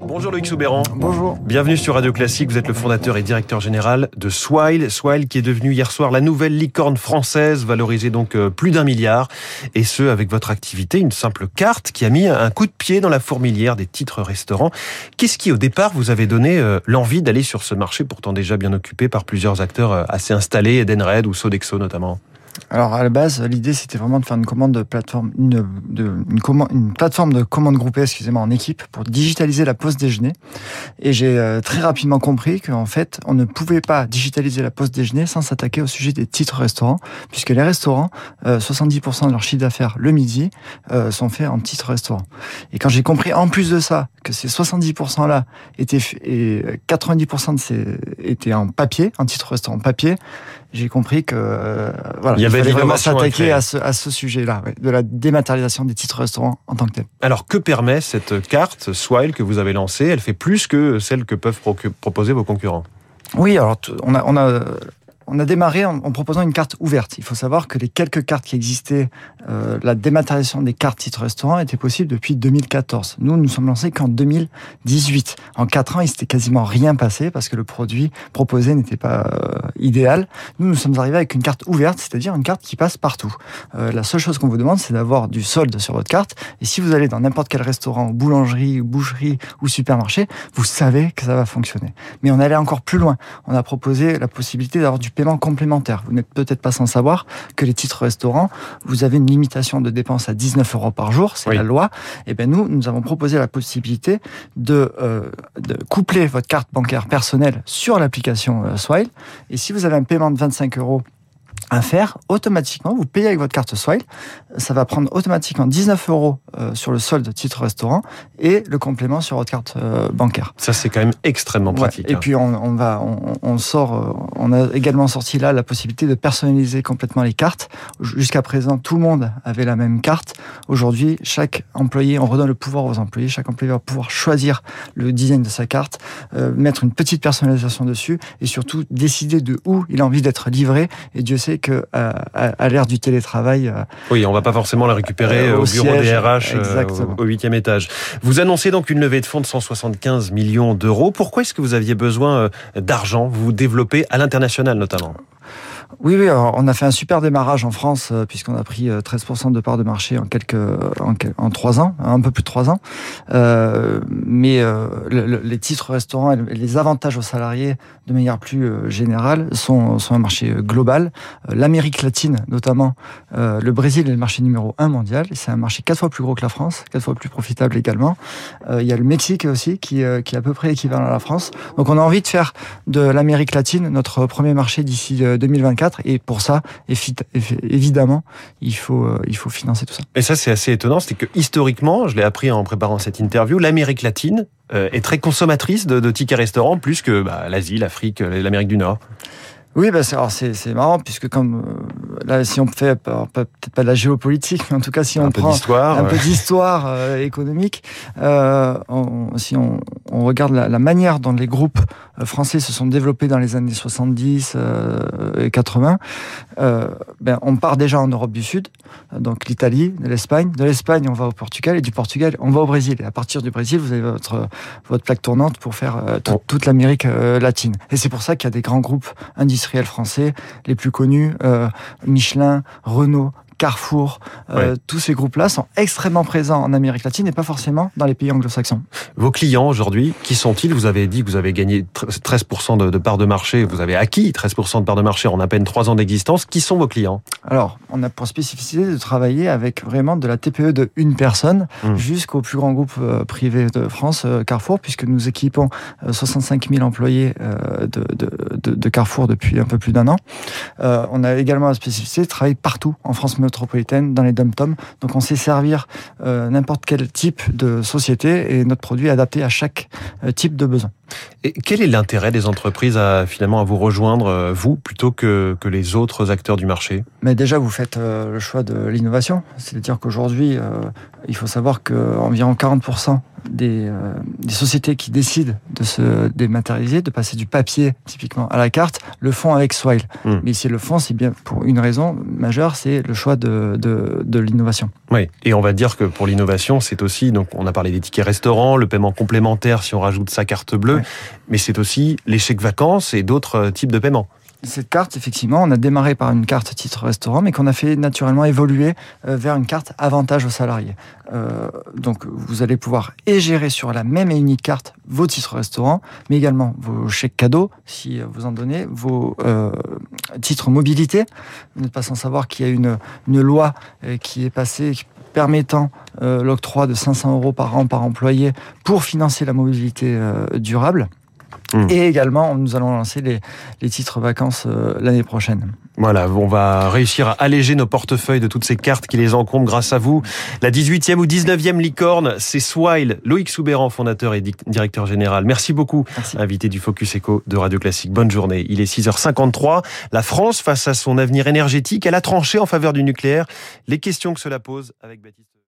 Bonjour Loïc Soubéran. Bonjour. Bienvenue sur Radio Classique. Vous êtes le fondateur et directeur général de Swile. Swile qui est devenu hier soir la nouvelle licorne française, valorisée donc euh, plus d'un milliard. Et ce, avec votre activité, une simple carte qui a mis un coup de pied dans la fourmilière des titres restaurants. Qu'est-ce qui, au départ, vous avait donné euh, l'envie d'aller sur ce marché, pourtant déjà bien occupé par plusieurs acteurs euh, assez installés, Edenred ou Sodexo notamment? Alors à la base, l'idée c'était vraiment de faire une commande de plateforme, une, de, une, commande, une plateforme de commande groupée, excusez-moi, en équipe pour digitaliser la pause déjeuner. Et j'ai euh, très rapidement compris qu'en fait, on ne pouvait pas digitaliser la pause déjeuner sans s'attaquer au sujet des titres restaurants, puisque les restaurants, 70% euh, de leur chiffre d'affaires le midi euh, sont faits en titres restaurants. Et quand j'ai compris en plus de ça que ces 70% là étaient et 90% de ces étaient en papier, en titre restaurant papier, j'ai compris que voilà, il y avait fallait vraiment s'attaquer à ce, à ce sujet-là, ouais, de la dématérialisation des titres restaurants en tant que tel. Alors que permet cette carte Swile que vous avez lancée Elle fait plus que celle que peuvent proposer vos concurrents? Oui, alors on a, on a on a démarré en, proposant une carte ouverte. Il faut savoir que les quelques cartes qui existaient, euh, la dématérialisation des cartes titres restaurants était possible depuis 2014. Nous, nous sommes lancés qu'en 2018. En quatre ans, il s'était quasiment rien passé parce que le produit proposé n'était pas euh, idéal. Nous, nous sommes arrivés avec une carte ouverte, c'est-à-dire une carte qui passe partout. Euh, la seule chose qu'on vous demande, c'est d'avoir du solde sur votre carte. Et si vous allez dans n'importe quel restaurant, boulangerie, boucherie ou supermarché, vous savez que ça va fonctionner. Mais on allait encore plus loin. On a proposé la possibilité d'avoir du paiement complémentaire. Vous n'êtes peut-être pas sans savoir que les titres restaurants, vous avez une limitation de dépenses à 19 euros par jour, c'est la loi. Et eh bien nous, nous avons proposé la possibilité de, euh, de coupler votre carte bancaire personnelle sur l'application euh, Swile. Et si vous avez un paiement de 25 euros à faire automatiquement. Vous payez avec votre carte Swile, ça va prendre automatiquement 19 euros euh, sur le solde titre restaurant et le complément sur votre carte euh, bancaire. Ça c'est quand même extrêmement pratique. Et hein. puis on, on va, on, on, sort, euh, on a également sorti là la possibilité de personnaliser complètement les cartes. Jusqu'à présent, tout le monde avait la même carte. Aujourd'hui, chaque employé, on redonne le pouvoir aux employés. Chaque employé va pouvoir choisir le design de sa carte, mettre une petite personnalisation dessus et surtout décider de où il a envie d'être livré. Et Dieu sait que euh, à, l'ère du télétravail. Euh, oui, on va pas forcément la récupérer euh, au, bureau des RH au huitième étage. Vous annoncez donc une levée de fonds de 175 millions d'euros. Pourquoi est-ce que vous aviez besoin d'argent? Vous vous développez à l'international notamment. Oui, oui, on a fait un super démarrage en France euh, puisqu'on a pris 13% euh, de part de marché en quelques en, ans, un peu plus de trois ans. Euh, mais euh, le, les titres restaurants et les avantages aux salariés de manière plus générale sont, sont un marché global. L'Amérique latine, notamment, le Brésil est le marché numéro un mondial. C'est un marché quatre fois plus gros que la France, quatre fois plus profitable également. il y a le Mexique aussi qui, qui est à peu près équivalent à la France. Donc on a envie de faire de l'Amérique latine notre premier marché d'ici 2024 et pour ça, évidemment, il faut, euh, il faut financer tout ça. Et ça, c'est assez étonnant. C'est que historiquement, je l'ai appris en préparant cette interview, l'Amérique latine euh, est très consommatrice de, tickets restaurants, plus que bah, l'Asie, l'Afrique, l'Amérique du Nord. Oui, bah c'est marrant puisque comme euh, là, si on fait peut-être pas de la géopolitique, mais en tout cas si on un prend peu un peu d'histoire euh, économique, euh, si on, on regarde la, la, manière dont les groupes euh, français se sont développés dans les années 70 et 80, ben on part déjà en Europe du Sud, donc l'Italie, de l'Espagne, de l'Espagne on va au Portugal et du Portugal on va au Brésil. Et à partir du Brésil, vous avez votre votre plaque tournante pour faire toute l'Amérique latine. Et c'est pour ça qu'il y a des grands groupes industriels français, les plus connus, euh, Michelin, Renault, Carrefour, euh, tous ces groupes-là sont extrêmement présents en Amérique latine et pas forcément dans les pays anglo-saxons. Vos clients aujourd'hui, qui sont-ils? Vous avez dit que vous avez gagné 13% de, de part de marché, vous avez acquis 13% de part de marché en à peine 3 ans d'existence. Qui sont vos clients? Alors, on a pour spécificité de travailler avec vraiment de la TPE de une personne mmh. jusqu'au plus grand groupe euh, privé de France, euh, Carrefour, puisque nous équipons 65 000 employés de, de, de, Carrefour depuis un peu plus d'un an. on a également la spécificité de travailler partout en France métropolitaine, dans les dom-toms. Donc on sait servir euh, n'importe quel type de société et notre produit est adapté à chaque euh, type de besoin. Et quel est l'intérêt des entreprises à finalement à vous rejoindre, euh, vous, plutôt que, que les autres acteurs du marché? Mais déjà, vous faites le choix de l'innovation. C'est-à-dire qu'aujourd'hui, il faut savoir qu'environ 40% des, des, sociétés qui décident de se dématérialiser, de passer du papier typiquement à la carte, le font avec Swile. Hmm. Mais si le font, c'est bien pour une raison majeure, c'est le choix de, de, de l'innovation. Oui, et on va dire que pour l'innovation, c'est aussi, donc on a parlé des tickets restaurants, le paiement complémentaire si on rajoute sa carte bleue, mais c'est aussi les chèques vacances et d'autres types de paiements. Cette carte, effectivement, on a démarré par une carte titre restaurant, mais qu'on a fait naturellement évoluer euh, vers une carte avantage aux salariés. Euh, donc, vous allez pouvoir et gérer sur la même et unique carte vos titres restaurants, mais également vos chèques cadeaux, si vous en donnez, vos euh, titres mobilité. Vous n'êtes pas sans savoir qu'il y a une, loi qui est passée permettant l'octroi de 500 euros par an par employé pour financer la mobilité durable. Hmm. Et également, nous allons lancer les, les titres vacances euh, l'année prochaine. Voilà, on va réussir à alléger nos portefeuilles de toutes ces cartes qui les encombrent grâce à vous. La 18e ou 19e licorne, c'est Swile, Loïc Soubéran, fondateur et directeur général. Merci beaucoup, invité du Focus Echo de Radio Classique. Bonne journée. Il est 6h53. La France, face à son avenir énergétique, elle a tranché en faveur du nucléaire. Les questions que cela pose avec Baptiste